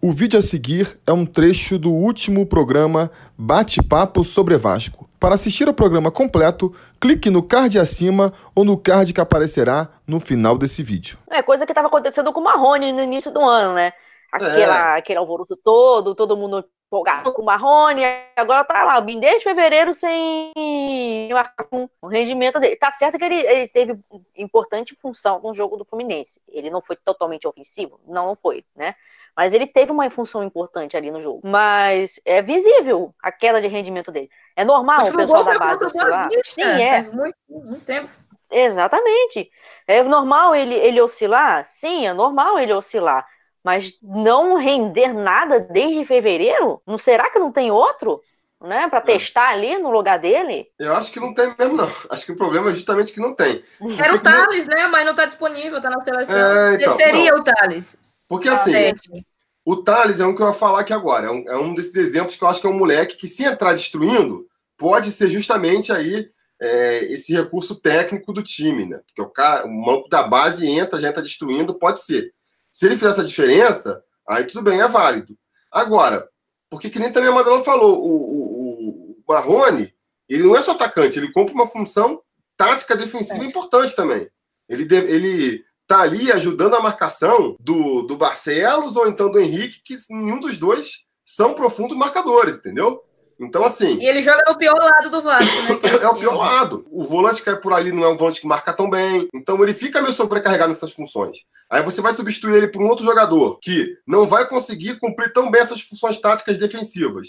O vídeo a seguir é um trecho do último programa Bate-Papo sobre Vasco. Para assistir ao programa completo, clique no card acima ou no card que aparecerá no final desse vídeo. É coisa que estava acontecendo com o Marrone no início do ano, né? Aquela, é. Aquele alvoroço todo, todo mundo empolgado com o Marrone, agora tá lá, desde fevereiro sem um, um rendimento dele. Tá certo que ele, ele, teve importante função no jogo do Fluminense. Ele não foi totalmente ofensivo? Não, não foi, né? Mas ele teve uma função importante ali no jogo. Mas é visível a queda de rendimento dele. É normal o pessoal da base oscilar? Sim, é. Muito, muito tempo. Exatamente. É normal ele, ele oscilar? Sim, é normal ele oscilar mas não render nada desde fevereiro? Não será que não tem outro? Né, para testar ali no lugar dele? Eu acho que não tem mesmo, não. Acho que o problema é justamente que não tem. Era o Thales, não... né? Mas não está disponível, está na seleção. É, então, Seria não. o Thales. Porque assim, ah, o Thales é um que eu vou falar aqui agora. É um, é um, desses exemplos que eu acho que é um moleque que, se entrar destruindo, pode ser justamente aí é, esse recurso técnico do time, né? Porque o, cara, o manco da base entra, já entra destruindo, pode ser. Se ele fizer essa diferença, aí tudo bem, é válido. Agora, porque que nem também a Madalena falou, o, o, o Marrone, ele não é só atacante, ele cumpre uma função tática defensiva é. importante também. Ele, ele tá ali ajudando a marcação do, do Barcelos ou então do Henrique, que nenhum dos dois são profundos marcadores, entendeu? Então, assim. E ele joga no pior lado do Vasco, né? É, é o pior lado. O volante que é por ali não é um volante que marca tão bem. Então, ele fica meio sobrecarregado nessas funções. Aí você vai substituir ele por um outro jogador que não vai conseguir cumprir tão bem essas funções táticas defensivas.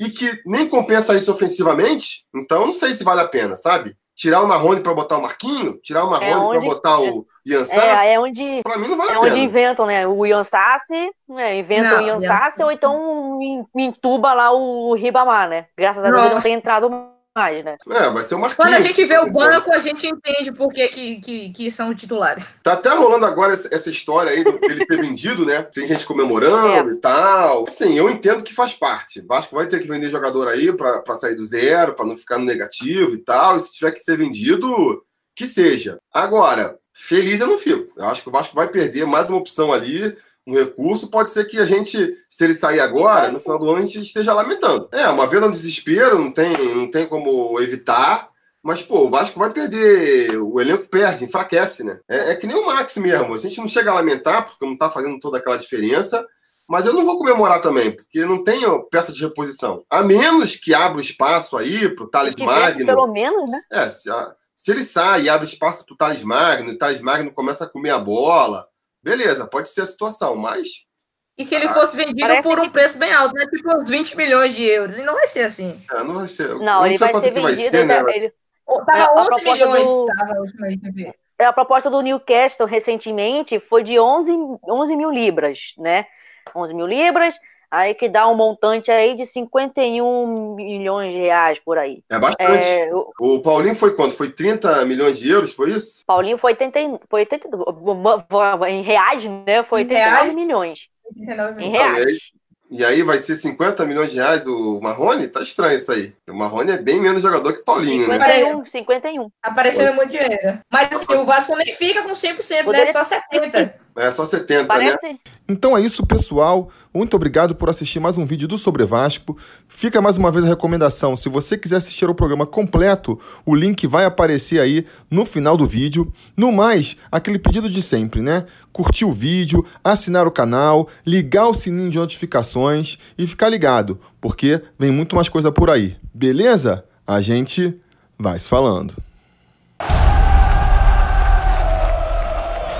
E que nem compensa isso ofensivamente. Então, não sei se vale a pena, sabe? Tirar o Marrone para botar o Marquinho, tirar o Marrone é para botar o Ian Sassi. É, é onde, pra mim não vale é a pena. onde inventam, né? O Ian Sassi, né? inventam o Ian Sassi, ou então entuba lá o Ribamar, né? Graças a Deus ele não tem entrado mais, né? É, vai ser o Marquinhos. Quando a gente vê o banco, a gente entende por que, que, que, são titulares. Tá até rolando agora essa história aí dele ter vendido, né? Tem gente comemorando é. e tal. Assim, eu entendo que faz parte. Vasco vai ter que vender jogador aí pra, pra sair do zero, pra não ficar no negativo e tal. E se tiver que ser vendido, que seja. Agora, feliz eu não fico. Eu acho que o Vasco vai perder mais uma opção ali um recurso, pode ser que a gente, se ele sair agora, no final do ano, a gente esteja lamentando. É, uma vez no desespero, não tem, não tem como evitar. Mas, pô, o Vasco vai perder, o elenco perde, enfraquece, né? É, é que nem o Max mesmo. A gente não chega a lamentar, porque não tá fazendo toda aquela diferença. Mas eu não vou comemorar também, porque não tenho peça de reposição. A menos que abra espaço aí pro Thales Magno. Pelo menos, né? É, se, se ele sai e abre espaço pro Thales Magno, e o Thales Magno começa a comer a bola, Beleza, pode ser a situação, mas. E se ele ah, fosse vendido por um que... preço bem alto, né? Tipo uns 20 milhões de euros. E não vai ser assim. É, não vai ser. Não, não ele vai ser vendido. Vai ser, né? ele... Tava é, 11 milhões. Do... Tava a última é, a proposta do Newcastle recentemente foi de 11, 11 mil libras, né? 11 mil libras. Aí que dá um montante aí de 51 milhões de reais por aí. É bastante. É, o... Paulinho foi quanto? Foi 30 milhões de euros, foi isso? Paulinho foi 80, foi 80 em reais, né? Foi 89 reais? milhões. 89 milhões. Em reais. E aí vai ser 50 milhões de reais o Marrone? Tá estranho isso aí. O Marrone é bem menos jogador que o Paulinho, 51, né? 51. Apareceu muito dinheiro. Mas assim, o Vasco nem fica com 100%, né? Poderia... né? Só 70. É só 70, né? Parece... né? Então é isso, pessoal. Muito obrigado por assistir mais um vídeo do Sobre Vasco. Fica mais uma vez a recomendação. Se você quiser assistir ao programa completo, o link vai aparecer aí no final do vídeo. No mais, aquele pedido de sempre, né? Curtir o vídeo, assinar o canal, ligar o sininho de notificações e ficar ligado, porque vem muito mais coisa por aí. Beleza? A gente vai se falando.